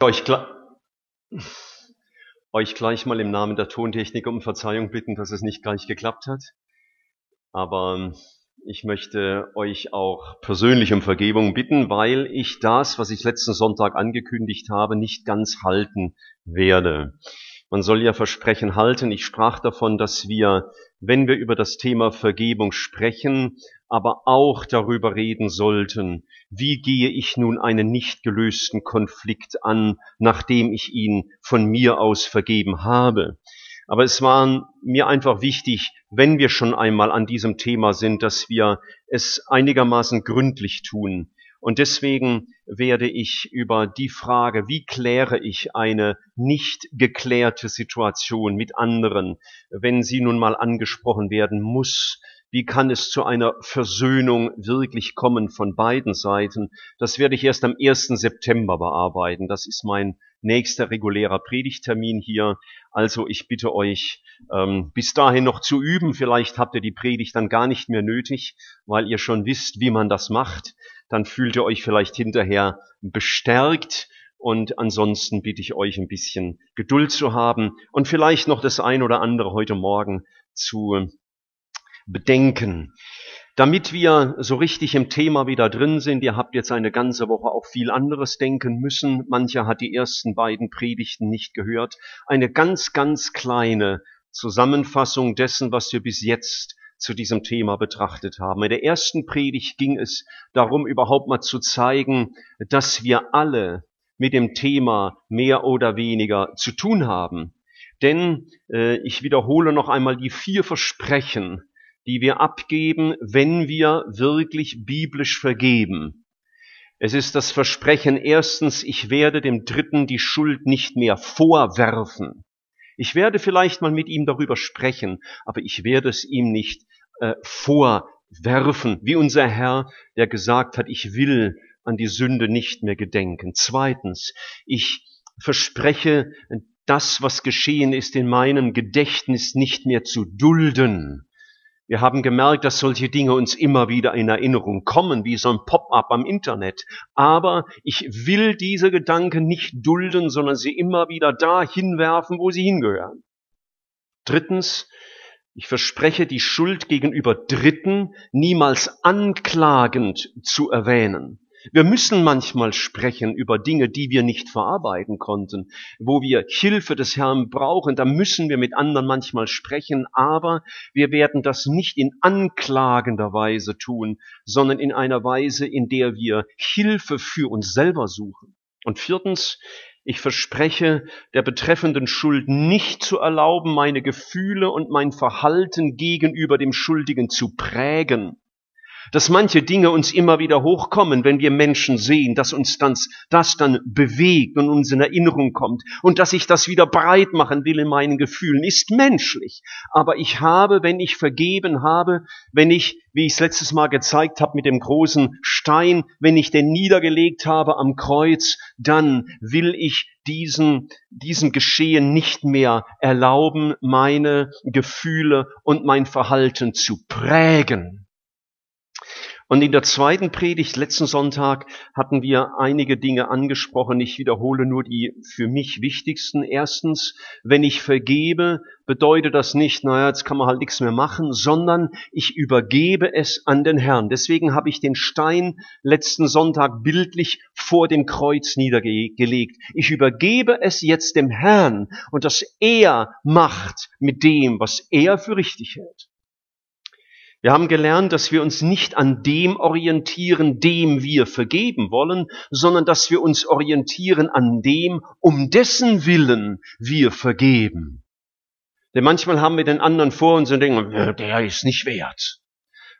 euch, euch gleich mal im Namen der Tontechnik um Verzeihung bitten, dass es nicht gleich geklappt hat. Aber ähm, ich möchte euch auch persönlich um Vergebung bitten, weil ich das, was ich letzten Sonntag angekündigt habe, nicht ganz halten werde. Man soll ja Versprechen halten. Ich sprach davon, dass wir, wenn wir über das Thema Vergebung sprechen, aber auch darüber reden sollten, wie gehe ich nun einen nicht gelösten Konflikt an, nachdem ich ihn von mir aus vergeben habe. Aber es war mir einfach wichtig, wenn wir schon einmal an diesem Thema sind, dass wir es einigermaßen gründlich tun. Und deswegen werde ich über die Frage, wie kläre ich eine nicht geklärte Situation mit anderen, wenn sie nun mal angesprochen werden muss, wie kann es zu einer Versöhnung wirklich kommen von beiden Seiten? Das werde ich erst am 1. September bearbeiten. Das ist mein nächster regulärer Predigtermin hier. Also ich bitte euch, ähm, bis dahin noch zu üben. Vielleicht habt ihr die Predigt dann gar nicht mehr nötig, weil ihr schon wisst, wie man das macht dann fühlt ihr euch vielleicht hinterher bestärkt. Und ansonsten bitte ich euch ein bisschen Geduld zu haben und vielleicht noch das ein oder andere heute Morgen zu bedenken. Damit wir so richtig im Thema wieder drin sind, ihr habt jetzt eine ganze Woche auch viel anderes denken müssen. Mancher hat die ersten beiden Predigten nicht gehört. Eine ganz, ganz kleine Zusammenfassung dessen, was wir bis jetzt zu diesem Thema betrachtet haben. In der ersten Predigt ging es darum, überhaupt mal zu zeigen, dass wir alle mit dem Thema mehr oder weniger zu tun haben. Denn äh, ich wiederhole noch einmal die vier Versprechen, die wir abgeben, wenn wir wirklich biblisch vergeben. Es ist das Versprechen erstens, ich werde dem Dritten die Schuld nicht mehr vorwerfen. Ich werde vielleicht mal mit ihm darüber sprechen, aber ich werde es ihm nicht äh, vorwerfen, wie unser Herr, der gesagt hat, ich will an die Sünde nicht mehr gedenken. Zweitens, ich verspreche, das, was geschehen ist, in meinem Gedächtnis nicht mehr zu dulden. Wir haben gemerkt, dass solche Dinge uns immer wieder in Erinnerung kommen, wie so ein Pop-up am Internet. Aber ich will diese Gedanken nicht dulden, sondern sie immer wieder da hinwerfen, wo sie hingehören. Drittens, ich verspreche, die Schuld gegenüber Dritten niemals anklagend zu erwähnen. Wir müssen manchmal sprechen über Dinge, die wir nicht verarbeiten konnten, wo wir Hilfe des Herrn brauchen. Da müssen wir mit anderen manchmal sprechen, aber wir werden das nicht in anklagender Weise tun, sondern in einer Weise, in der wir Hilfe für uns selber suchen. Und viertens, ich verspreche, der betreffenden Schuld nicht zu erlauben, meine Gefühle und mein Verhalten gegenüber dem Schuldigen zu prägen dass manche Dinge uns immer wieder hochkommen, wenn wir Menschen sehen, dass uns das, das dann bewegt und uns in Erinnerung kommt und dass ich das wieder breit machen will in meinen Gefühlen, ist menschlich. Aber ich habe, wenn ich vergeben habe, wenn ich, wie ich es letztes Mal gezeigt habe mit dem großen Stein, wenn ich den niedergelegt habe am Kreuz, dann will ich diesen, diesem Geschehen nicht mehr erlauben, meine Gefühle und mein Verhalten zu prägen. Und in der zweiten Predigt letzten Sonntag hatten wir einige Dinge angesprochen. Ich wiederhole nur die für mich wichtigsten. Erstens, wenn ich vergebe, bedeutet das nicht, naja, jetzt kann man halt nichts mehr machen, sondern ich übergebe es an den Herrn. Deswegen habe ich den Stein letzten Sonntag bildlich vor dem Kreuz niedergelegt. Ich übergebe es jetzt dem Herrn und dass er macht mit dem, was er für richtig hält. Wir haben gelernt, dass wir uns nicht an dem orientieren, dem wir vergeben wollen, sondern dass wir uns orientieren an dem, um dessen Willen wir vergeben. Denn manchmal haben wir den anderen vor uns und denken, der ist nicht wert.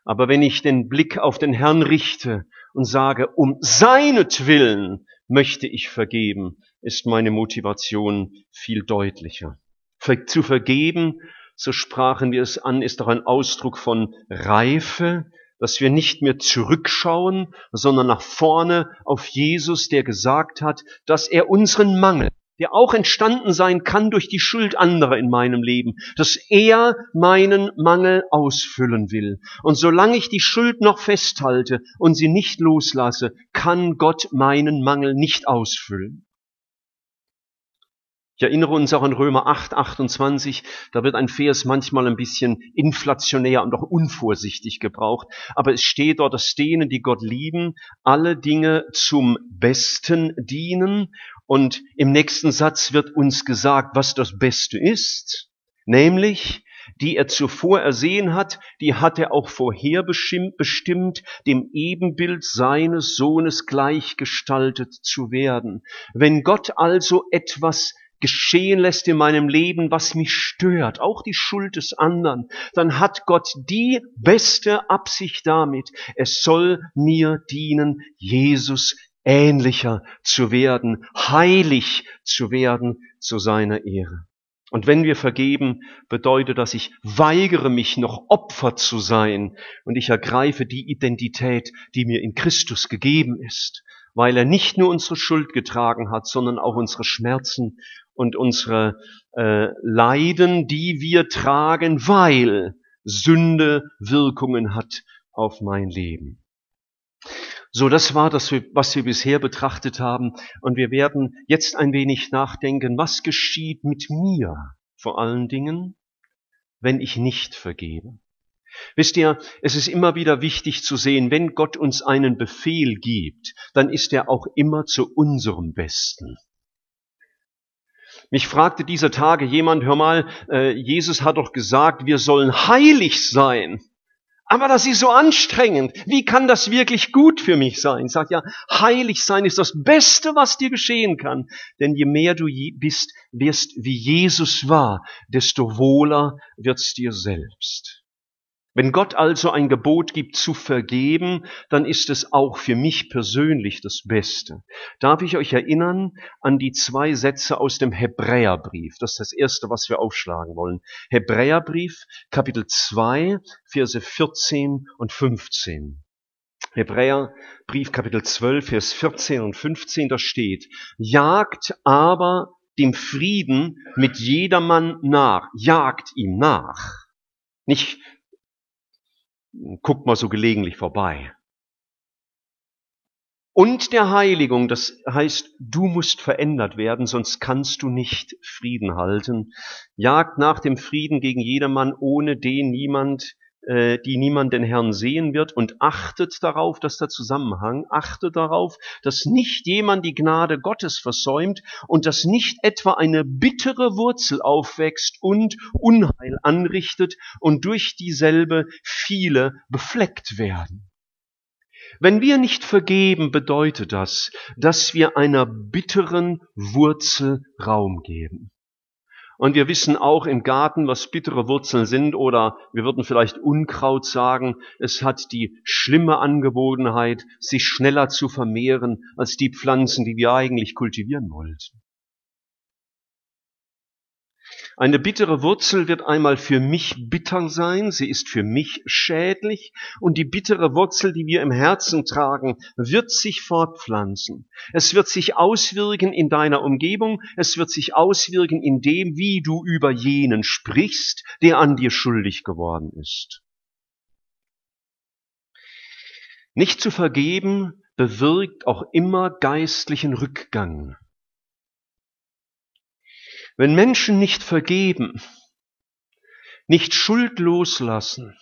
Aber wenn ich den Blick auf den Herrn richte und sage, um seinetwillen möchte ich vergeben, ist meine Motivation viel deutlicher. Zu vergeben so sprachen wir es an, ist doch ein Ausdruck von Reife, dass wir nicht mehr zurückschauen, sondern nach vorne auf Jesus, der gesagt hat, dass er unseren Mangel, der auch entstanden sein kann durch die Schuld anderer in meinem Leben, dass er meinen Mangel ausfüllen will. Und solange ich die Schuld noch festhalte und sie nicht loslasse, kann Gott meinen Mangel nicht ausfüllen. Ich erinnere uns auch an Römer 8, 28, da wird ein Vers manchmal ein bisschen inflationär und auch unvorsichtig gebraucht, aber es steht dort, dass denen, die Gott lieben, alle Dinge zum Besten dienen. Und im nächsten Satz wird uns gesagt, was das Beste ist, nämlich die er zuvor ersehen hat, die hat er auch vorher bestimmt, dem Ebenbild seines Sohnes gleichgestaltet zu werden. Wenn Gott also etwas geschehen lässt in meinem Leben, was mich stört, auch die Schuld des anderen, dann hat Gott die beste Absicht damit. Es soll mir dienen, Jesus ähnlicher zu werden, heilig zu werden zu seiner Ehre. Und wenn wir vergeben, bedeutet das, ich weigere mich noch Opfer zu sein und ich ergreife die Identität, die mir in Christus gegeben ist, weil er nicht nur unsere Schuld getragen hat, sondern auch unsere Schmerzen und unsere äh, Leiden, die wir tragen, weil Sünde Wirkungen hat auf mein Leben. So, das war das, was wir bisher betrachtet haben. Und wir werden jetzt ein wenig nachdenken, was geschieht mit mir vor allen Dingen, wenn ich nicht vergebe. Wisst ihr, es ist immer wieder wichtig zu sehen, wenn Gott uns einen Befehl gibt, dann ist er auch immer zu unserem Besten. Mich fragte dieser Tage jemand, hör mal, äh, Jesus hat doch gesagt, wir sollen heilig sein. Aber das ist so anstrengend. Wie kann das wirklich gut für mich sein? Ich sage ja, heilig sein ist das Beste, was dir geschehen kann. Denn je mehr du bist, wirst wie Jesus war, desto wohler wird's dir selbst. Wenn Gott also ein Gebot gibt zu vergeben, dann ist es auch für mich persönlich das Beste. Darf ich euch erinnern an die zwei Sätze aus dem Hebräerbrief? Das ist das erste, was wir aufschlagen wollen. Hebräerbrief, Kapitel 2, Verse 14 und 15. Hebräerbrief, Kapitel 12, Vers 14 und 15, da steht, jagt aber dem Frieden mit jedermann nach, jagt ihm nach. Nicht guckt mal so gelegentlich vorbei. Und der Heiligung, das heißt, du musst verändert werden, sonst kannst du nicht Frieden halten. Jagt nach dem Frieden gegen jedermann, ohne den niemand die niemand den Herrn sehen wird und achtet darauf, dass der Zusammenhang, achtet darauf, dass nicht jemand die Gnade Gottes versäumt und dass nicht etwa eine bittere Wurzel aufwächst und Unheil anrichtet und durch dieselbe viele befleckt werden. Wenn wir nicht vergeben, bedeutet das, dass wir einer bitteren Wurzel Raum geben. Und wir wissen auch im Garten, was bittere Wurzeln sind oder wir würden vielleicht Unkraut sagen. Es hat die schlimme Angebotenheit, sich schneller zu vermehren als die Pflanzen, die wir eigentlich kultivieren wollten. Eine bittere Wurzel wird einmal für mich bitter sein, sie ist für mich schädlich und die bittere Wurzel, die wir im Herzen tragen, wird sich fortpflanzen. Es wird sich auswirken in deiner Umgebung, es wird sich auswirken in dem, wie du über jenen sprichst, der an dir schuldig geworden ist. Nicht zu vergeben bewirkt auch immer geistlichen Rückgang. Wenn Menschen nicht vergeben, nicht Schuld loslassen,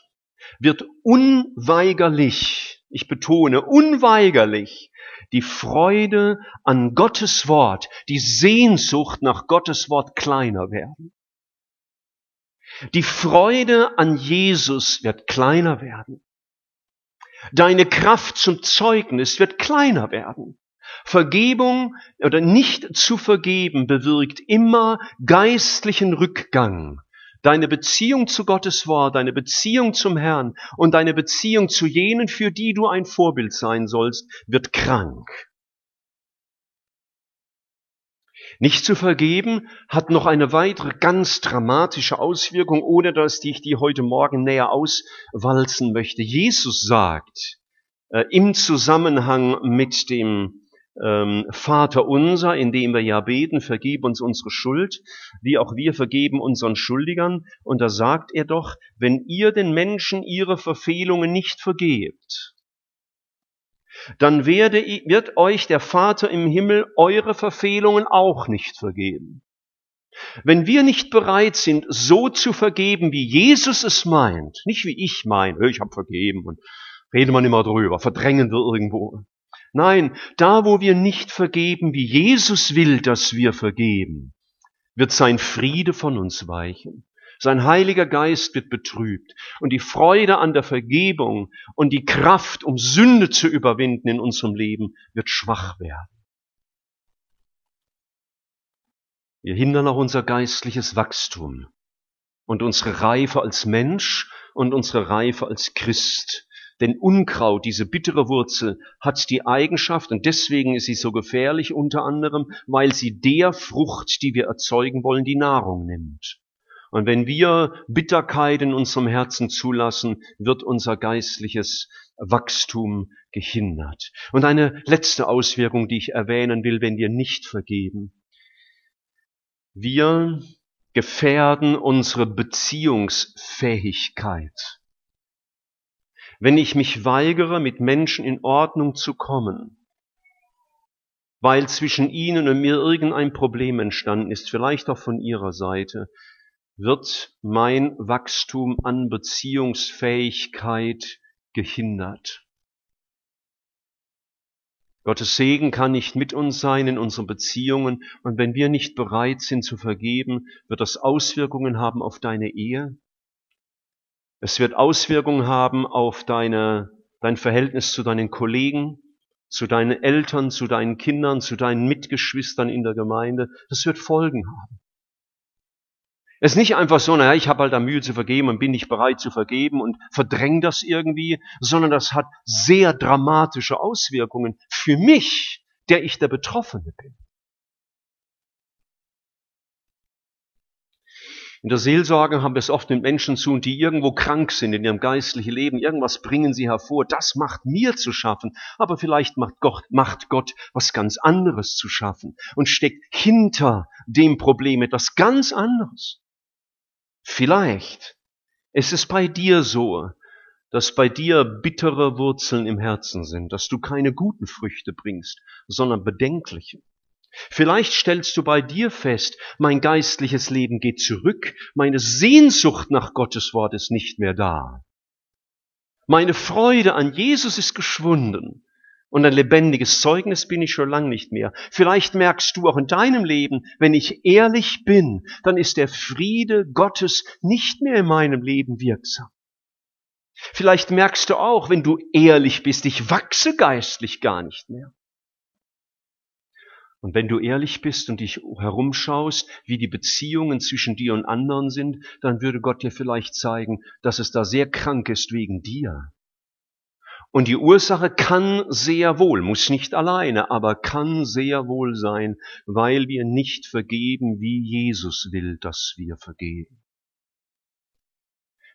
wird unweigerlich, ich betone, unweigerlich die Freude an Gottes Wort, die Sehnsucht nach Gottes Wort kleiner werden. Die Freude an Jesus wird kleiner werden. Deine Kraft zum Zeugnis wird kleiner werden. Vergebung oder nicht zu vergeben bewirkt immer geistlichen Rückgang. Deine Beziehung zu Gottes Wort, deine Beziehung zum Herrn und deine Beziehung zu jenen, für die du ein Vorbild sein sollst, wird krank. Nicht zu vergeben hat noch eine weitere ganz dramatische Auswirkung, ohne dass ich die heute Morgen näher auswalzen möchte. Jesus sagt äh, im Zusammenhang mit dem ähm, Vater unser, in dem wir ja beten, vergib uns unsere Schuld, wie auch wir vergeben unseren Schuldigern. Und da sagt er doch, wenn ihr den Menschen ihre Verfehlungen nicht vergebt, dann werde, wird euch der Vater im Himmel eure Verfehlungen auch nicht vergeben. Wenn wir nicht bereit sind, so zu vergeben, wie Jesus es meint, nicht wie ich meine, ich habe vergeben und reden wir nicht mehr drüber, verdrängen wir irgendwo. Nein, da wo wir nicht vergeben, wie Jesus will, dass wir vergeben, wird sein Friede von uns weichen. Sein Heiliger Geist wird betrübt und die Freude an der Vergebung und die Kraft, um Sünde zu überwinden in unserem Leben, wird schwach werden. Wir hindern auch unser geistliches Wachstum und unsere Reife als Mensch und unsere Reife als Christ. Denn Unkraut, diese bittere Wurzel, hat die Eigenschaft, und deswegen ist sie so gefährlich unter anderem, weil sie der Frucht, die wir erzeugen wollen, die Nahrung nimmt. Und wenn wir Bitterkeit in unserem Herzen zulassen, wird unser geistliches Wachstum gehindert. Und eine letzte Auswirkung, die ich erwähnen will, wenn wir nicht vergeben. Wir gefährden unsere Beziehungsfähigkeit. Wenn ich mich weigere, mit Menschen in Ordnung zu kommen, weil zwischen ihnen und mir irgendein Problem entstanden ist, vielleicht auch von ihrer Seite, wird mein Wachstum an Beziehungsfähigkeit gehindert. Gottes Segen kann nicht mit uns sein in unseren Beziehungen und wenn wir nicht bereit sind zu vergeben, wird das Auswirkungen haben auf deine Ehe, es wird Auswirkungen haben auf deine, dein Verhältnis zu deinen Kollegen, zu deinen Eltern, zu deinen Kindern, zu deinen Mitgeschwistern in der Gemeinde. Das wird Folgen haben. Es ist nicht einfach so, naja, ich habe halt da Mühe zu vergeben und bin nicht bereit zu vergeben und verdräng das irgendwie, sondern das hat sehr dramatische Auswirkungen für mich, der ich der Betroffene bin. In der Seelsorge haben wir es oft mit Menschen zu, die irgendwo krank sind in ihrem geistlichen Leben. Irgendwas bringen sie hervor. Das macht mir zu schaffen. Aber vielleicht macht Gott, macht Gott was ganz anderes zu schaffen und steckt hinter dem Problem etwas ganz anderes. Vielleicht ist es bei dir so, dass bei dir bittere Wurzeln im Herzen sind, dass du keine guten Früchte bringst, sondern bedenkliche. Vielleicht stellst du bei dir fest, mein geistliches Leben geht zurück, meine Sehnsucht nach Gottes Wort ist nicht mehr da. Meine Freude an Jesus ist geschwunden und ein lebendiges Zeugnis bin ich schon lang nicht mehr. Vielleicht merkst du auch in deinem Leben, wenn ich ehrlich bin, dann ist der Friede Gottes nicht mehr in meinem Leben wirksam. Vielleicht merkst du auch, wenn du ehrlich bist, ich wachse geistlich gar nicht mehr. Und wenn du ehrlich bist und dich herumschaust, wie die Beziehungen zwischen dir und anderen sind, dann würde Gott dir vielleicht zeigen, dass es da sehr krank ist wegen dir. Und die Ursache kann sehr wohl, muss nicht alleine, aber kann sehr wohl sein, weil wir nicht vergeben, wie Jesus will, dass wir vergeben.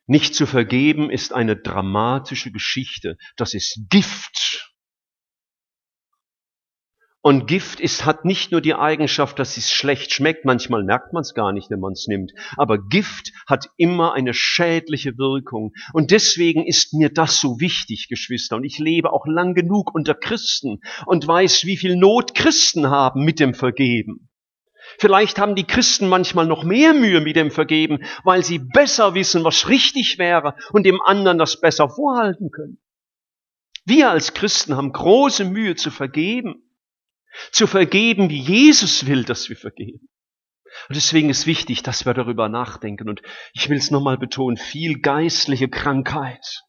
Nicht zu vergeben ist eine dramatische Geschichte. Das ist Gift und Gift ist, hat nicht nur die Eigenschaft, dass es schlecht schmeckt, manchmal merkt man es gar nicht, wenn man es nimmt, aber Gift hat immer eine schädliche Wirkung. Und deswegen ist mir das so wichtig, Geschwister. Und ich lebe auch lang genug unter Christen und weiß, wie viel Not Christen haben mit dem Vergeben. Vielleicht haben die Christen manchmal noch mehr Mühe mit dem Vergeben, weil sie besser wissen, was richtig wäre und dem anderen das besser vorhalten können. Wir als Christen haben große Mühe zu vergeben zu vergeben, wie Jesus will, dass wir vergeben. Und deswegen ist wichtig, dass wir darüber nachdenken. Und ich will es nochmal betonen, viel geistliche Krankheit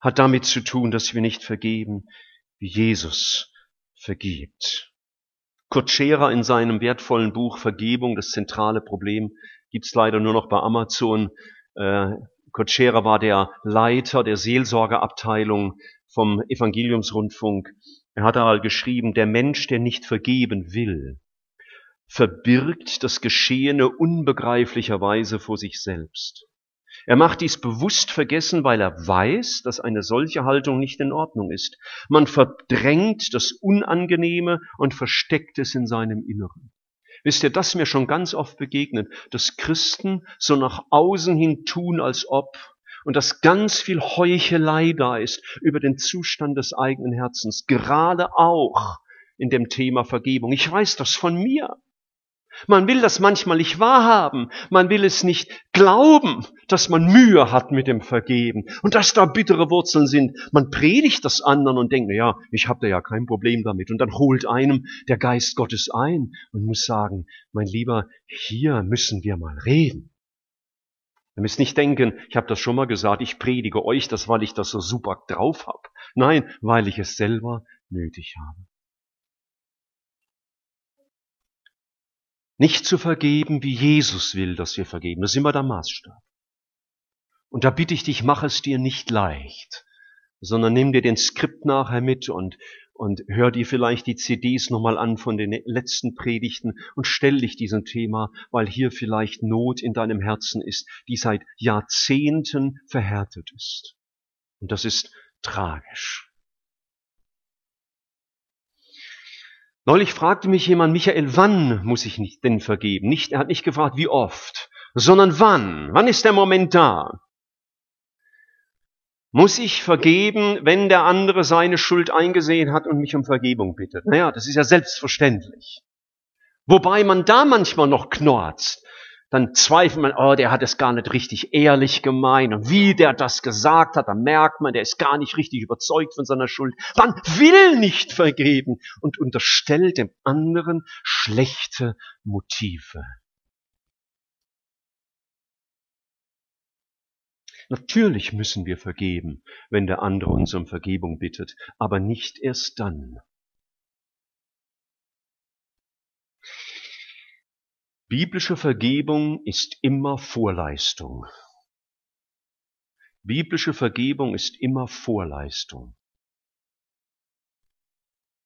hat damit zu tun, dass wir nicht vergeben, wie Jesus vergibt. Kurt Scherer in seinem wertvollen Buch Vergebung, das zentrale Problem, gibt's leider nur noch bei Amazon. Äh, Kurt Scherer war der Leiter der Seelsorgeabteilung vom Evangeliumsrundfunk er hat einmal geschrieben, der Mensch, der nicht vergeben will, verbirgt das Geschehene unbegreiflicherweise vor sich selbst. Er macht dies bewusst vergessen, weil er weiß, dass eine solche Haltung nicht in Ordnung ist. Man verdrängt das Unangenehme und versteckt es in seinem Inneren. Wisst ihr, das mir schon ganz oft begegnet, dass Christen so nach außen hin tun, als ob, und dass ganz viel Heuchelei da ist über den Zustand des eigenen Herzens, gerade auch in dem Thema Vergebung. Ich weiß das von mir. Man will das manchmal nicht wahrhaben. Man will es nicht glauben, dass man Mühe hat mit dem Vergeben und dass da bittere Wurzeln sind. Man predigt das anderen und denkt, ja, ich habe da ja kein Problem damit. Und dann holt einem der Geist Gottes ein und muss sagen, mein Lieber, hier müssen wir mal reden. Ihr müsst nicht denken, ich habe das schon mal gesagt, ich predige euch das, weil ich das so super drauf habe. Nein, weil ich es selber nötig habe. Nicht zu vergeben, wie Jesus will, dass wir vergeben. Das ist immer der Maßstab. Und da bitte ich dich, mach es dir nicht leicht, sondern nimm dir den Skript nachher mit und, und hör dir vielleicht die CDs nochmal an von den letzten Predigten und stell dich diesem Thema, weil hier vielleicht Not in deinem Herzen ist, die seit Jahrzehnten verhärtet ist. Und das ist tragisch. Neulich fragte mich jemand, Michael, wann muss ich denn vergeben? Nicht, er hat nicht gefragt, wie oft, sondern wann? Wann ist der Moment da? Muss ich vergeben, wenn der andere seine Schuld eingesehen hat und mich um Vergebung bittet? Naja, das ist ja selbstverständlich. Wobei man da manchmal noch knorzt dann zweifelt man, oh, der hat es gar nicht richtig ehrlich gemeint. Und wie der das gesagt hat, dann merkt man, der ist gar nicht richtig überzeugt von seiner Schuld. Man will nicht vergeben und unterstellt dem anderen schlechte Motive. Natürlich müssen wir vergeben, wenn der andere uns um Vergebung bittet, aber nicht erst dann. Biblische Vergebung ist immer Vorleistung. Biblische Vergebung ist immer Vorleistung.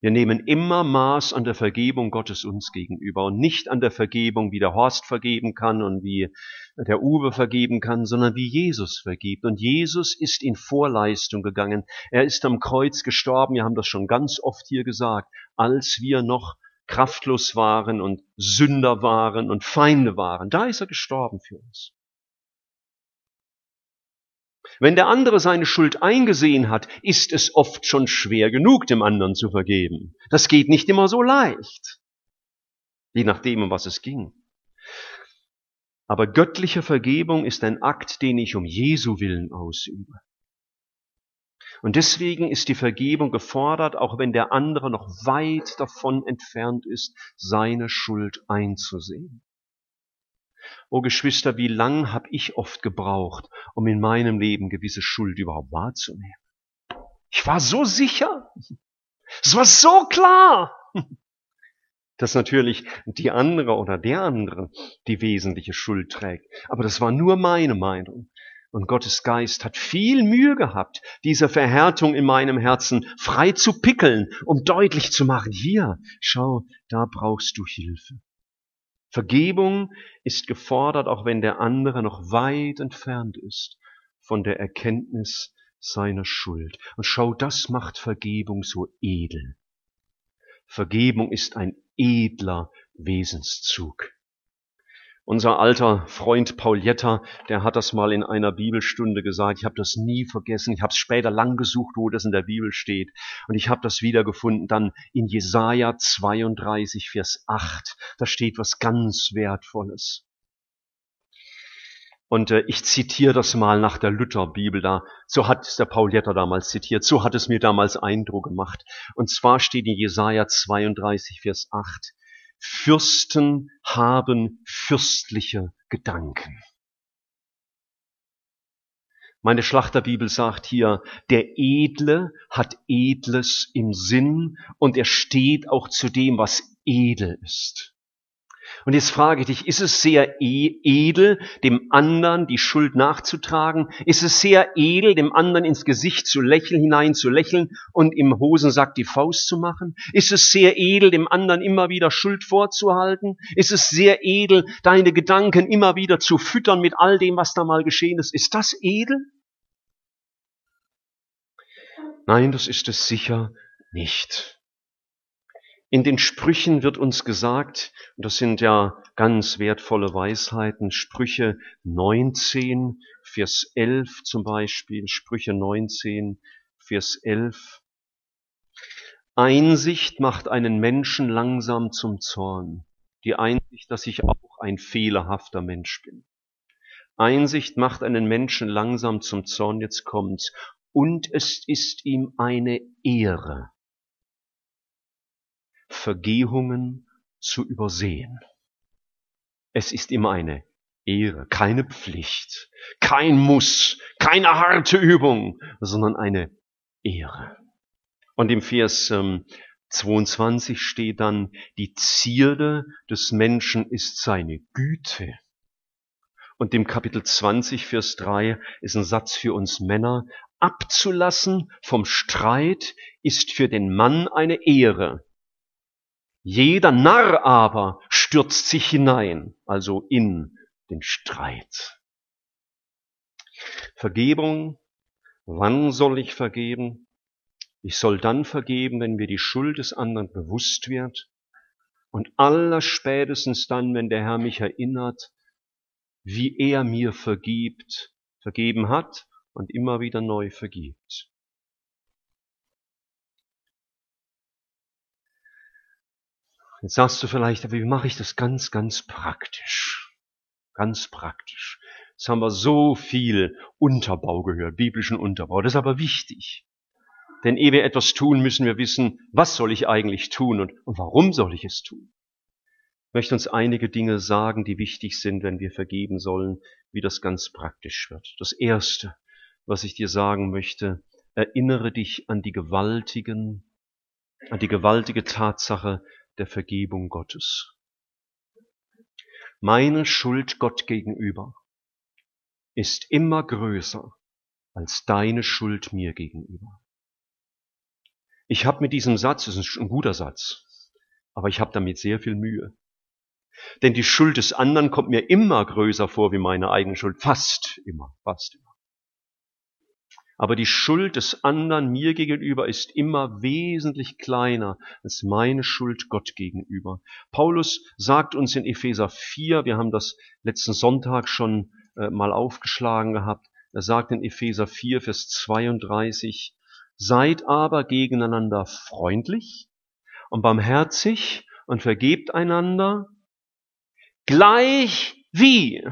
Wir nehmen immer Maß an der Vergebung Gottes uns gegenüber und nicht an der Vergebung, wie der Horst vergeben kann und wie der Uwe vergeben kann, sondern wie Jesus vergibt. Und Jesus ist in Vorleistung gegangen. Er ist am Kreuz gestorben. Wir haben das schon ganz oft hier gesagt, als wir noch kraftlos waren und Sünder waren und Feinde waren. Da ist er gestorben für uns. Wenn der andere seine Schuld eingesehen hat, ist es oft schon schwer genug, dem anderen zu vergeben. Das geht nicht immer so leicht, je nachdem, um was es ging. Aber göttliche Vergebung ist ein Akt, den ich um Jesu willen ausübe. Und deswegen ist die Vergebung gefordert, auch wenn der andere noch weit davon entfernt ist, seine Schuld einzusehen. O Geschwister, wie lang habe ich oft gebraucht, um in meinem Leben gewisse Schuld überhaupt wahrzunehmen? Ich war so sicher. Es war so klar, dass natürlich die andere oder der andere die wesentliche Schuld trägt. Aber das war nur meine Meinung. Und Gottes Geist hat viel Mühe gehabt, diese Verhärtung in meinem Herzen frei zu pickeln, um deutlich zu machen, hier, schau, da brauchst du Hilfe. Vergebung ist gefordert, auch wenn der andere noch weit entfernt ist von der Erkenntnis seiner Schuld. Und schau, das macht Vergebung so edel. Vergebung ist ein edler Wesenszug. Unser alter Freund Paul Jetter, der hat das mal in einer Bibelstunde gesagt. Ich habe das nie vergessen. Ich habe es später lang gesucht, wo das in der Bibel steht. Und ich habe das wiedergefunden dann in Jesaja 32, Vers 8. Da steht was ganz Wertvolles. Und äh, ich zitiere das mal nach der Lutherbibel da. So hat es der Paul Jetter damals zitiert. So hat es mir damals Eindruck gemacht. Und zwar steht in Jesaja 32, Vers 8. Fürsten haben fürstliche Gedanken. Meine Schlachterbibel sagt hier, der Edle hat Edles im Sinn und er steht auch zu dem, was edel ist. Und jetzt frage ich dich, ist es sehr e-, edel, dem anderen die Schuld nachzutragen? Ist es sehr edel, dem anderen ins Gesicht zu lächeln, hinein zu lächeln und im Hosensack die Faust zu machen? Ist es sehr edel, dem anderen immer wieder Schuld vorzuhalten? Ist es sehr edel, deine Gedanken immer wieder zu füttern mit all dem, was da mal geschehen ist? Ist das edel? Nein, das ist es sicher nicht. In den Sprüchen wird uns gesagt, und das sind ja ganz wertvolle Weisheiten, Sprüche 19, Vers 11 zum Beispiel, Sprüche 19, Vers 11. Einsicht macht einen Menschen langsam zum Zorn, die Einsicht, dass ich auch ein fehlerhafter Mensch bin. Einsicht macht einen Menschen langsam zum Zorn, jetzt kommt's. Und es ist ihm eine Ehre, Vergehungen zu übersehen. Es ist ihm eine Ehre, keine Pflicht, kein Muss, keine harte Übung, sondern eine Ehre. Und im Vers ähm, 22 steht dann, die Zierde des Menschen ist seine Güte. Und im Kapitel 20, Vers 3 ist ein Satz für uns Männer. Abzulassen vom Streit ist für den Mann eine Ehre. Jeder Narr aber stürzt sich hinein, also in den Streit. Vergebung, wann soll ich vergeben? Ich soll dann vergeben, wenn mir die Schuld des anderen bewusst wird und allerspätestens dann, wenn der Herr mich erinnert, wie er mir vergibt, vergeben hat und immer wieder neu vergibt. Jetzt sagst du vielleicht, aber wie mache ich das ganz, ganz praktisch? Ganz praktisch. Jetzt haben wir so viel Unterbau gehört, biblischen Unterbau. Das ist aber wichtig. Denn ehe wir etwas tun, müssen wir wissen, was soll ich eigentlich tun und, und warum soll ich es tun? Ich möchte uns einige Dinge sagen, die wichtig sind, wenn wir vergeben sollen, wie das ganz praktisch wird. Das Erste, was ich dir sagen möchte, erinnere dich an die gewaltigen, an die gewaltige Tatsache der Vergebung Gottes. Meine Schuld Gott gegenüber ist immer größer als deine Schuld mir gegenüber. Ich habe mit diesem Satz, das ist ein guter Satz, aber ich habe damit sehr viel Mühe. Denn die Schuld des anderen kommt mir immer größer vor wie meine eigene Schuld. Fast immer, fast immer. Aber die Schuld des anderen mir gegenüber ist immer wesentlich kleiner als meine Schuld Gott gegenüber. Paulus sagt uns in Epheser 4, wir haben das letzten Sonntag schon äh, mal aufgeschlagen gehabt, er sagt in Epheser 4, Vers 32, Seid aber gegeneinander freundlich und barmherzig und vergebt einander, gleich wie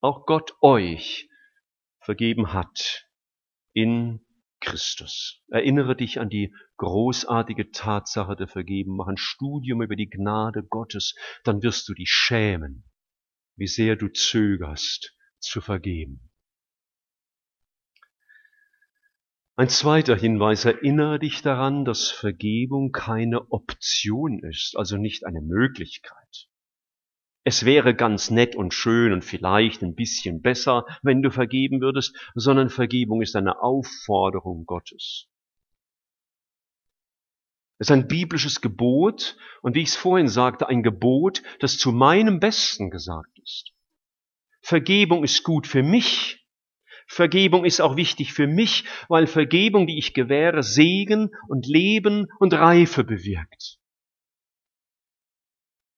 auch Gott euch vergeben hat in Christus. Erinnere dich an die großartige Tatsache der Vergebung. Mach ein Studium über die Gnade Gottes, dann wirst du dich schämen, wie sehr du zögerst zu vergeben. Ein zweiter Hinweis, erinnere dich daran, dass Vergebung keine Option ist, also nicht eine Möglichkeit. Es wäre ganz nett und schön und vielleicht ein bisschen besser, wenn du vergeben würdest, sondern Vergebung ist eine Aufforderung Gottes. Es ist ein biblisches Gebot und wie ich es vorhin sagte, ein Gebot, das zu meinem Besten gesagt ist. Vergebung ist gut für mich, Vergebung ist auch wichtig für mich, weil Vergebung, die ich gewähre, Segen und Leben und Reife bewirkt.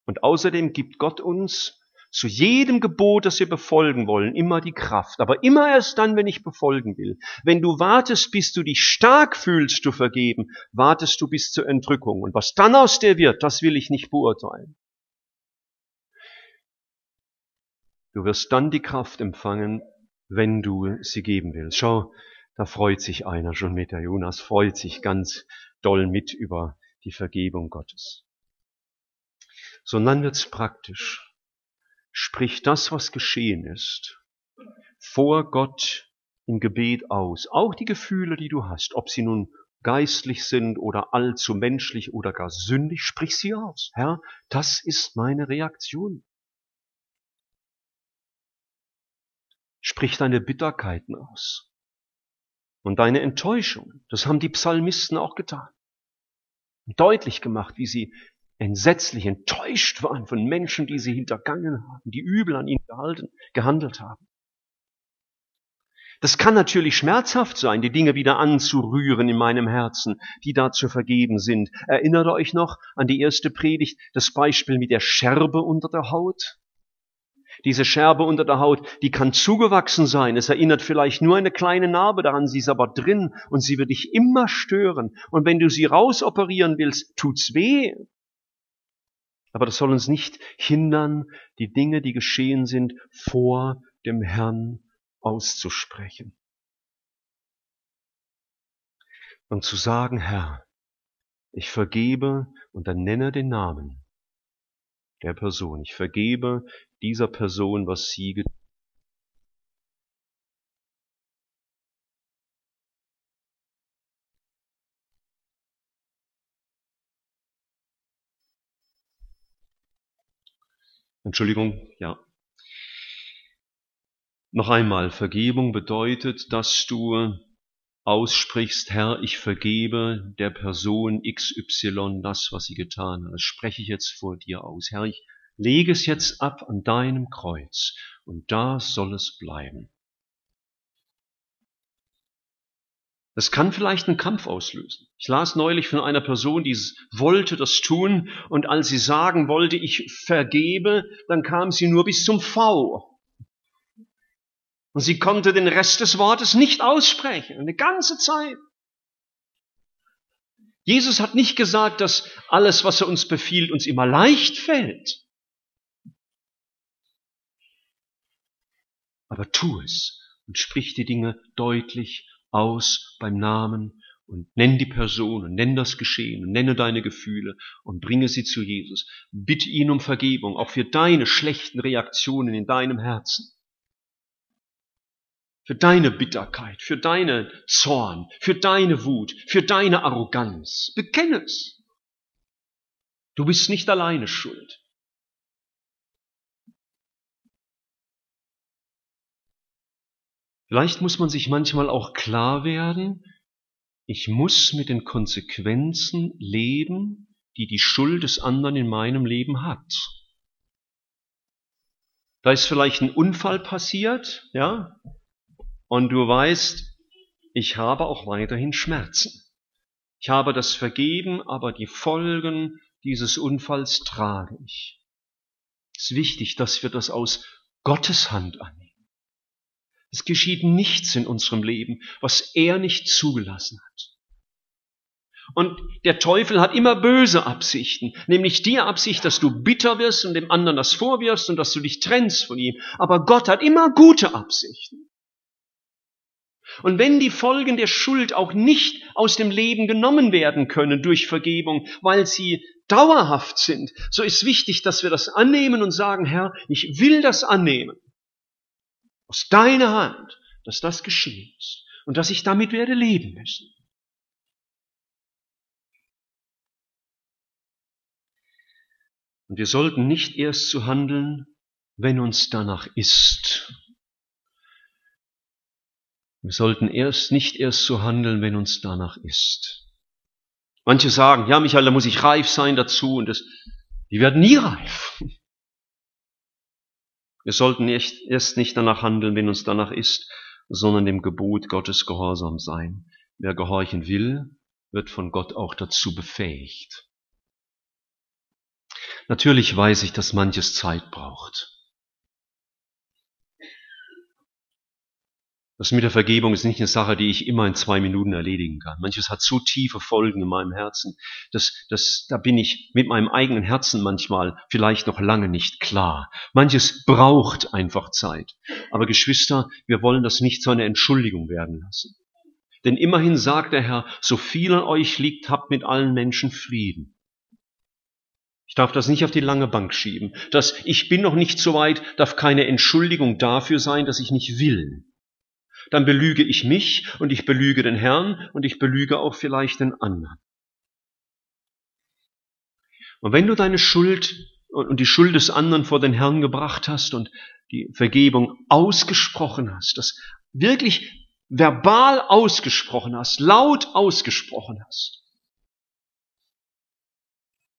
Und außerdem gibt Gott uns zu jedem Gebot, das wir befolgen wollen, immer die Kraft. Aber immer erst dann, wenn ich befolgen will. Wenn du wartest, bis du dich stark fühlst zu vergeben, wartest du bis zur Entrückung. Und was dann aus dir wird, das will ich nicht beurteilen. Du wirst dann die Kraft empfangen, wenn du sie geben willst. Schau, da freut sich einer schon mit. Der Jonas freut sich ganz doll mit über die Vergebung Gottes. So, und dann wird's praktisch. Sprich das, was geschehen ist, vor Gott im Gebet aus. Auch die Gefühle, die du hast, ob sie nun geistlich sind oder allzu menschlich oder gar sündig, sprich sie aus. Herr, das ist meine Reaktion. Sprich deine Bitterkeiten aus. Und deine Enttäuschung. Das haben die Psalmisten auch getan. Deutlich gemacht, wie sie entsetzlich enttäuscht waren von Menschen, die sie hintergangen haben, die übel an ihnen gehalten, gehandelt haben. Das kann natürlich schmerzhaft sein, die Dinge wieder anzurühren in meinem Herzen, die da zu vergeben sind. Erinnert euch noch an die erste Predigt, das Beispiel mit der Scherbe unter der Haut? Diese Scherbe unter der Haut, die kann zugewachsen sein. Es erinnert vielleicht nur eine kleine Narbe daran, sie ist aber drin und sie wird dich immer stören. Und wenn du sie rausoperieren willst, tut's weh. Aber das soll uns nicht hindern, die Dinge, die geschehen sind, vor dem Herrn auszusprechen. Und zu sagen, Herr, ich vergebe und dann nenne den Namen der Person. Ich vergebe dieser Person, was sie getan Entschuldigung, ja. Noch einmal, Vergebung bedeutet, dass du aussprichst, Herr, ich vergebe der Person XY das, was sie getan hat. Das spreche ich jetzt vor dir aus. Herr, ich lege es jetzt ab an deinem Kreuz und da soll es bleiben. Das kann vielleicht einen Kampf auslösen. Ich las neulich von einer Person, die wollte das tun und als sie sagen wollte, ich vergebe, dann kam sie nur bis zum V. Und sie konnte den Rest des Wortes nicht aussprechen, eine ganze Zeit. Jesus hat nicht gesagt, dass alles, was er uns befiehlt, uns immer leicht fällt. Aber tu es und sprich die Dinge deutlich aus beim Namen und nenn die Person und nenn das Geschehen und nenne deine Gefühle und bringe sie zu Jesus. Bitte ihn um Vergebung, auch für deine schlechten Reaktionen in deinem Herzen. Für deine Bitterkeit, für deine Zorn, für deine Wut, für deine Arroganz. Bekenne es. Du bist nicht alleine schuld. Vielleicht muss man sich manchmal auch klar werden, ich muss mit den Konsequenzen leben, die die Schuld des anderen in meinem Leben hat. Da ist vielleicht ein Unfall passiert, ja, und du weißt, ich habe auch weiterhin Schmerzen. Ich habe das vergeben, aber die Folgen dieses Unfalls trage ich. Es ist wichtig, dass wir das aus Gottes Hand annehmen. Es geschieht nichts in unserem Leben, was er nicht zugelassen hat. Und der Teufel hat immer böse Absichten, nämlich die Absicht, dass du bitter wirst und dem anderen das vorwirfst und dass du dich trennst von ihm. Aber Gott hat immer gute Absichten. Und wenn die Folgen der Schuld auch nicht aus dem Leben genommen werden können durch Vergebung, weil sie dauerhaft sind, so ist wichtig, dass wir das annehmen und sagen, Herr, ich will das annehmen aus deiner Hand, dass das geschehen ist und dass ich damit werde leben müssen. Und wir sollten nicht erst zu handeln, wenn uns danach ist. Wir sollten erst nicht erst so handeln, wenn uns danach ist. Manche sagen, ja, Michael, da muss ich reif sein dazu und das, die werden nie reif. Wir sollten erst nicht danach handeln, wenn uns danach ist, sondern dem Gebot Gottes gehorsam sein. Wer gehorchen will, wird von Gott auch dazu befähigt. Natürlich weiß ich, dass manches Zeit braucht. Das mit der Vergebung ist nicht eine Sache, die ich immer in zwei Minuten erledigen kann. Manches hat so tiefe Folgen in meinem Herzen, dass, dass da bin ich mit meinem eigenen Herzen manchmal vielleicht noch lange nicht klar. Manches braucht einfach Zeit. Aber Geschwister, wir wollen das nicht zu einer Entschuldigung werden lassen. Denn immerhin sagt der Herr, so viel an euch liegt, habt mit allen Menschen Frieden. Ich darf das nicht auf die lange Bank schieben. Das Ich bin noch nicht so weit darf keine Entschuldigung dafür sein, dass ich nicht will dann belüge ich mich und ich belüge den Herrn und ich belüge auch vielleicht den anderen. Und wenn du deine Schuld und die Schuld des anderen vor den Herrn gebracht hast und die Vergebung ausgesprochen hast, das wirklich verbal ausgesprochen hast, laut ausgesprochen hast,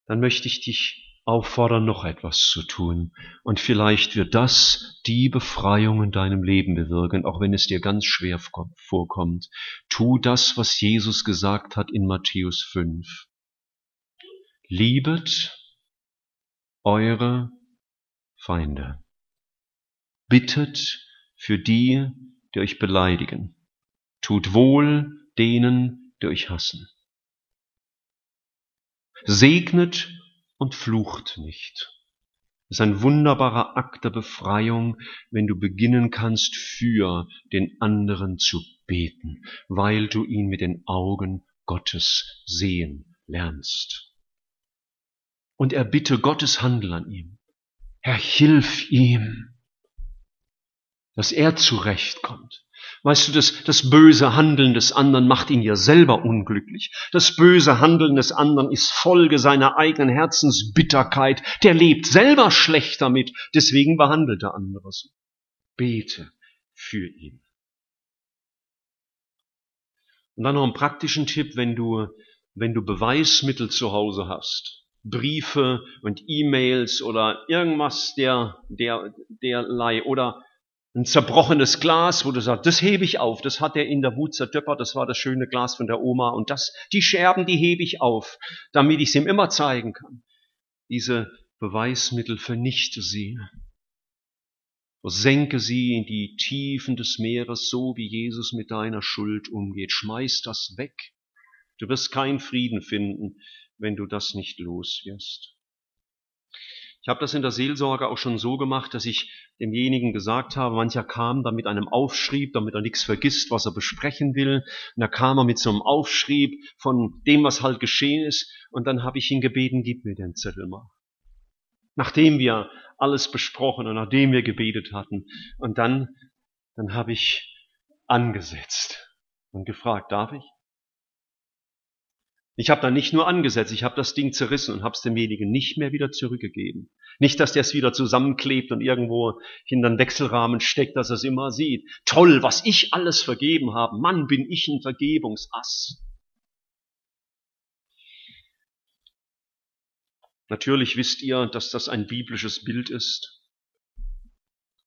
dann möchte ich dich auffordern, noch etwas zu tun. Und vielleicht wird das die Befreiung in deinem Leben bewirken, auch wenn es dir ganz schwer vorkommt. Tu das, was Jesus gesagt hat in Matthäus 5. Liebet eure Feinde. Bittet für die, die euch beleidigen. Tut wohl denen, die euch hassen. Segnet und flucht nicht. Es ist ein wunderbarer Akt der Befreiung, wenn du beginnen kannst, für den anderen zu beten, weil du ihn mit den Augen Gottes sehen lernst. Und er bitte Gottes Handel an ihm. Herr, hilf ihm, dass er zurechtkommt. Weißt du, das, das böse Handeln des anderen macht ihn ja selber unglücklich. Das böse Handeln des anderen ist Folge seiner eigenen Herzensbitterkeit. Der lebt selber schlecht damit. Deswegen behandelt der andere so. Bete für ihn. Und dann noch einen praktischen Tipp, wenn du, wenn du Beweismittel zu Hause hast. Briefe und E-Mails oder irgendwas der, der, derlei oder ein zerbrochenes Glas, wo du sagst, das hebe ich auf, das hat er in der Wut zertöppert, das war das schöne Glas von der Oma und das, die Scherben, die hebe ich auf, damit ich es ihm immer zeigen kann. Diese Beweismittel vernichte sie. Senke sie in die Tiefen des Meeres, so wie Jesus mit deiner Schuld umgeht. Schmeiß das weg. Du wirst keinen Frieden finden, wenn du das nicht los wirst. Ich habe das in der Seelsorge auch schon so gemacht, dass ich demjenigen gesagt habe, mancher kam da mit einem Aufschrieb, damit er nichts vergisst, was er besprechen will. Und da kam er mit so einem Aufschrieb von dem, was halt geschehen ist. Und dann habe ich ihn gebeten, gib mir den Zettel mal. Nachdem wir alles besprochen und nachdem wir gebetet hatten. Und dann, dann habe ich angesetzt und gefragt, darf ich? Ich habe da nicht nur angesetzt, ich habe das Ding zerrissen und habe es demjenigen nicht mehr wieder zurückgegeben. Nicht, dass der es wieder zusammenklebt und irgendwo hinter den Wechselrahmen steckt, dass er es immer sieht. Toll, was ich alles vergeben habe. Mann, bin ich ein Vergebungsass. Natürlich wisst ihr, dass das ein biblisches Bild ist,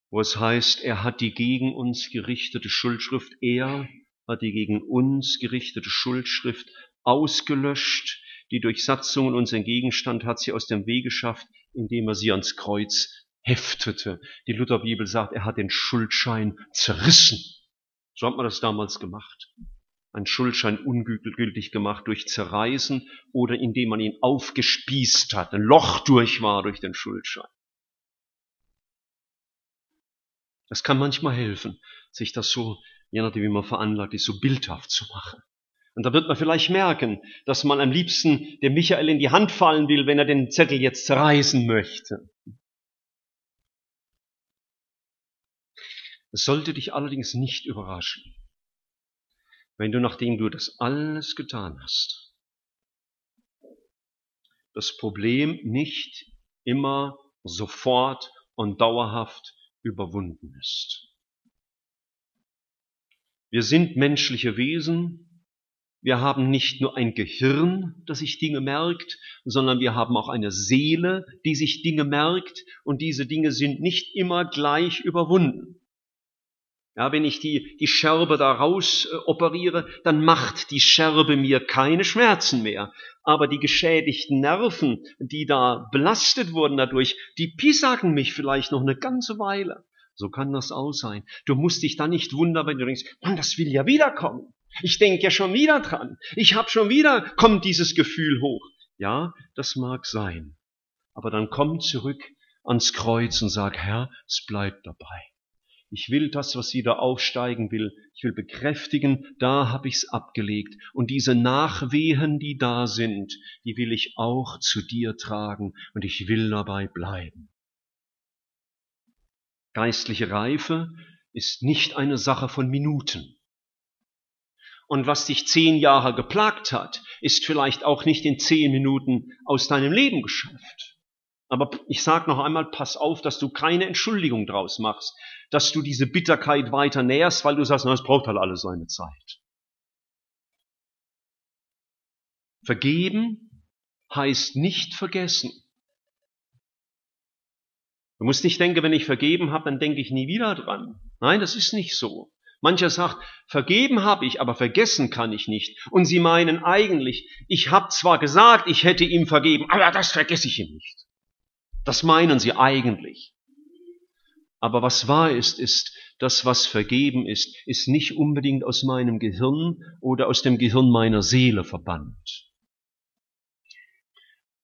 wo es heißt, er hat die gegen uns gerichtete Schuldschrift, er hat die gegen uns gerichtete Schuldschrift ausgelöscht. Die Durchsatzung unseren Gegenstand hat sie aus dem Weg geschafft, indem er sie ans Kreuz heftete. Die Lutherbibel sagt, er hat den Schuldschein zerrissen. So hat man das damals gemacht. Ein Schuldschein ungültig gemacht durch Zerreißen oder indem man ihn aufgespießt hat, ein Loch durch war durch den Schuldschein. Das kann manchmal helfen, sich das so, je nachdem wie man veranlagt ist, so bildhaft zu machen. Und da wird man vielleicht merken, dass man am liebsten dem Michael in die Hand fallen will, wenn er den Zettel jetzt zerreißen möchte. Es sollte dich allerdings nicht überraschen, wenn du, nachdem du das alles getan hast, das Problem nicht immer sofort und dauerhaft überwunden ist. Wir sind menschliche Wesen, wir haben nicht nur ein Gehirn, das sich Dinge merkt, sondern wir haben auch eine Seele, die sich Dinge merkt und diese Dinge sind nicht immer gleich überwunden. Ja, wenn ich die, die Scherbe da raus äh, operiere, dann macht die Scherbe mir keine Schmerzen mehr. Aber die geschädigten Nerven, die da belastet wurden dadurch, die pisacken mich vielleicht noch eine ganze Weile. So kann das auch sein. Du musst dich da nicht wundern, wenn du denkst, Mann, das will ja wiederkommen. Ich denke ja schon wieder dran. Ich habe schon wieder, kommt dieses Gefühl hoch. Ja, das mag sein. Aber dann komm zurück ans Kreuz und sag, Herr, es bleibt dabei. Ich will das, was wieder aufsteigen will, ich will bekräftigen, da habe ich's abgelegt. Und diese Nachwehen, die da sind, die will ich auch zu dir tragen und ich will dabei bleiben. Geistliche Reife ist nicht eine Sache von Minuten. Und was dich zehn Jahre geplagt hat, ist vielleicht auch nicht in zehn Minuten aus deinem Leben geschafft. Aber ich sage noch einmal, pass auf, dass du keine Entschuldigung draus machst, dass du diese Bitterkeit weiter nährst, weil du sagst, na, es braucht halt alles seine Zeit. Vergeben heißt nicht vergessen. Du musst nicht denken, wenn ich vergeben habe, dann denke ich nie wieder dran. Nein, das ist nicht so. Mancher sagt, vergeben habe ich, aber vergessen kann ich nicht. Und sie meinen eigentlich, ich habe zwar gesagt, ich hätte ihm vergeben, aber das vergesse ich ihm nicht. Das meinen sie eigentlich. Aber was wahr ist, ist, das, was vergeben ist, ist nicht unbedingt aus meinem Gehirn oder aus dem Gehirn meiner Seele verbannt.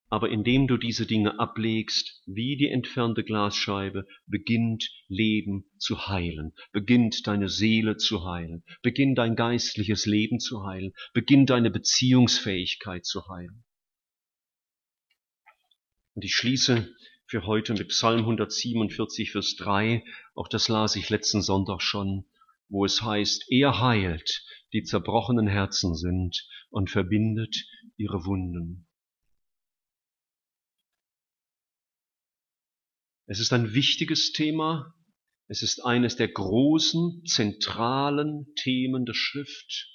Aber indem du diese Dinge ablegst, wie die entfernte Glasscheibe, beginnt Leben zu heilen, beginnt deine Seele zu heilen, beginnt dein geistliches Leben zu heilen, beginnt deine Beziehungsfähigkeit zu heilen. Und ich schließe für heute mit Psalm 147, Vers 3, auch das las ich letzten Sonntag schon, wo es heißt, er heilt, die zerbrochenen Herzen sind und verbindet ihre Wunden. Es ist ein wichtiges Thema. Es ist eines der großen, zentralen Themen der Schrift.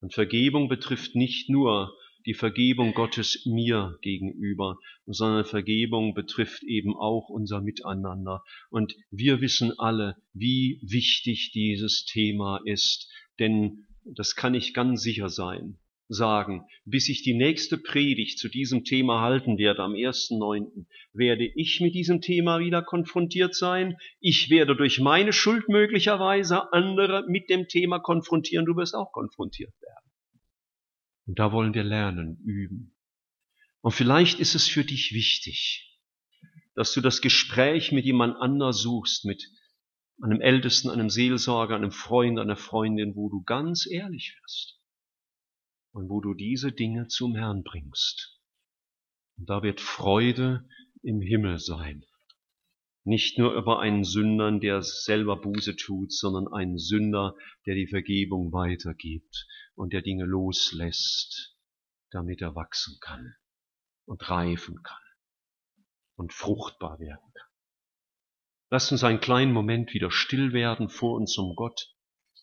Und Vergebung betrifft nicht nur die Vergebung Gottes mir gegenüber, sondern Vergebung betrifft eben auch unser Miteinander. Und wir wissen alle, wie wichtig dieses Thema ist, denn das kann ich ganz sicher sein sagen, bis ich die nächste Predigt zu diesem Thema halten werde am 1.9., werde ich mit diesem Thema wieder konfrontiert sein. Ich werde durch meine Schuld möglicherweise andere mit dem Thema konfrontieren. Du wirst auch konfrontiert werden. Und da wollen wir lernen, üben. Und vielleicht ist es für dich wichtig, dass du das Gespräch mit jemand anders suchst, mit einem Ältesten, einem Seelsorger, einem Freund, einer Freundin, wo du ganz ehrlich wirst und wo du diese Dinge zum Herrn bringst. Und da wird Freude im Himmel sein. Nicht nur über einen Sündern, der selber Buße tut, sondern einen Sünder, der die Vergebung weitergibt und der Dinge loslässt, damit er wachsen kann und reifen kann und fruchtbar werden kann. Lasst uns einen kleinen Moment wieder still werden vor unserem Gott,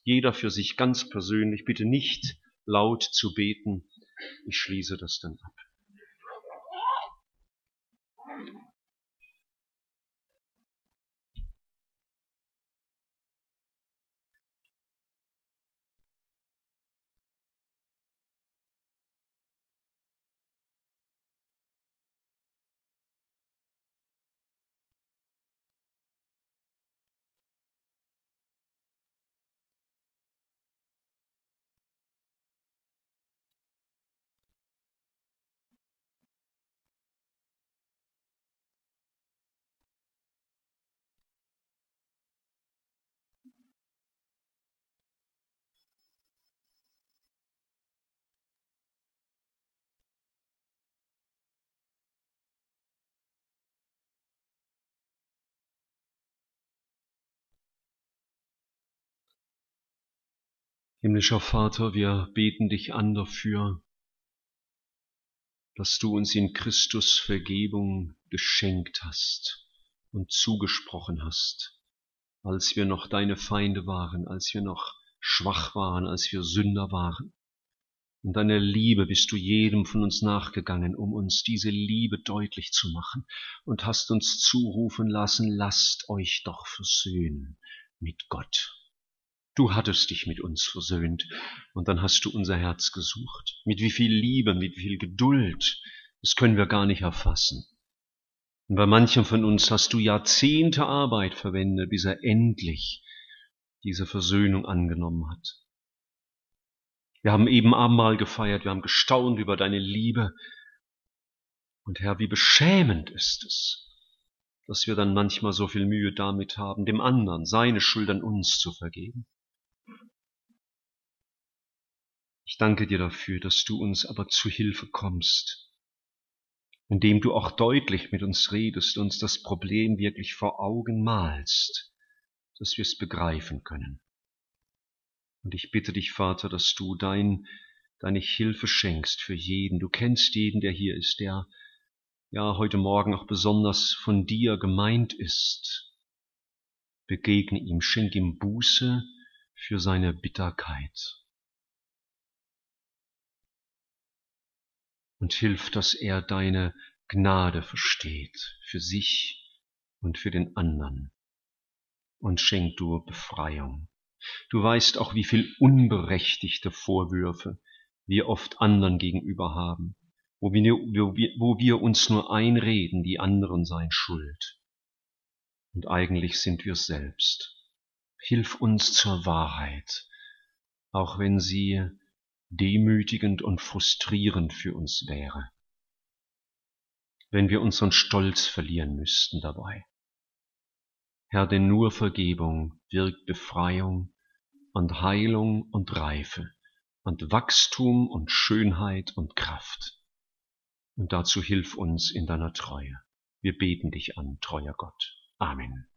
jeder für sich ganz persönlich, bitte nicht laut zu beten. Ich schließe das dann ab. Himmlischer Vater, wir beten dich an dafür, dass du uns in Christus Vergebung geschenkt hast und zugesprochen hast, als wir noch deine Feinde waren, als wir noch schwach waren, als wir Sünder waren. In deiner Liebe bist du jedem von uns nachgegangen, um uns diese Liebe deutlich zu machen und hast uns zurufen lassen, lasst euch doch versöhnen mit Gott. Du hattest dich mit uns versöhnt und dann hast du unser Herz gesucht. Mit wie viel Liebe, mit wie viel Geduld, das können wir gar nicht erfassen. Und bei manchem von uns hast du Jahrzehnte Arbeit verwendet, bis er endlich diese Versöhnung angenommen hat. Wir haben eben Abendmahl gefeiert, wir haben gestaunt über deine Liebe. Und Herr, wie beschämend ist es, dass wir dann manchmal so viel Mühe damit haben, dem anderen seine Schuld an uns zu vergeben. Ich danke dir dafür, dass du uns aber zu Hilfe kommst, indem du auch deutlich mit uns redest, uns das Problem wirklich vor Augen malst, dass wir es begreifen können. Und ich bitte dich, Vater, dass du dein, deine Hilfe schenkst für jeden. Du kennst jeden, der hier ist, der ja heute Morgen auch besonders von dir gemeint ist. Begegne ihm, schenk ihm Buße für seine Bitterkeit. Und hilf, dass er deine Gnade versteht für sich und für den anderen. Und schenk du Befreiung. Du weißt auch, wie viel unberechtigte Vorwürfe wir oft anderen gegenüber haben, wo wir, wo wir uns nur einreden, die anderen seien schuld. Und eigentlich sind wir selbst. Hilf uns zur Wahrheit, auch wenn sie demütigend und frustrierend für uns wäre. wenn wir unseren Stolz verlieren müssten dabei. Herr, denn nur Vergebung wirkt Befreiung und Heilung und Reife und Wachstum und Schönheit und Kraft. Und dazu hilf uns in deiner Treue. Wir beten dich an, treuer Gott. Amen.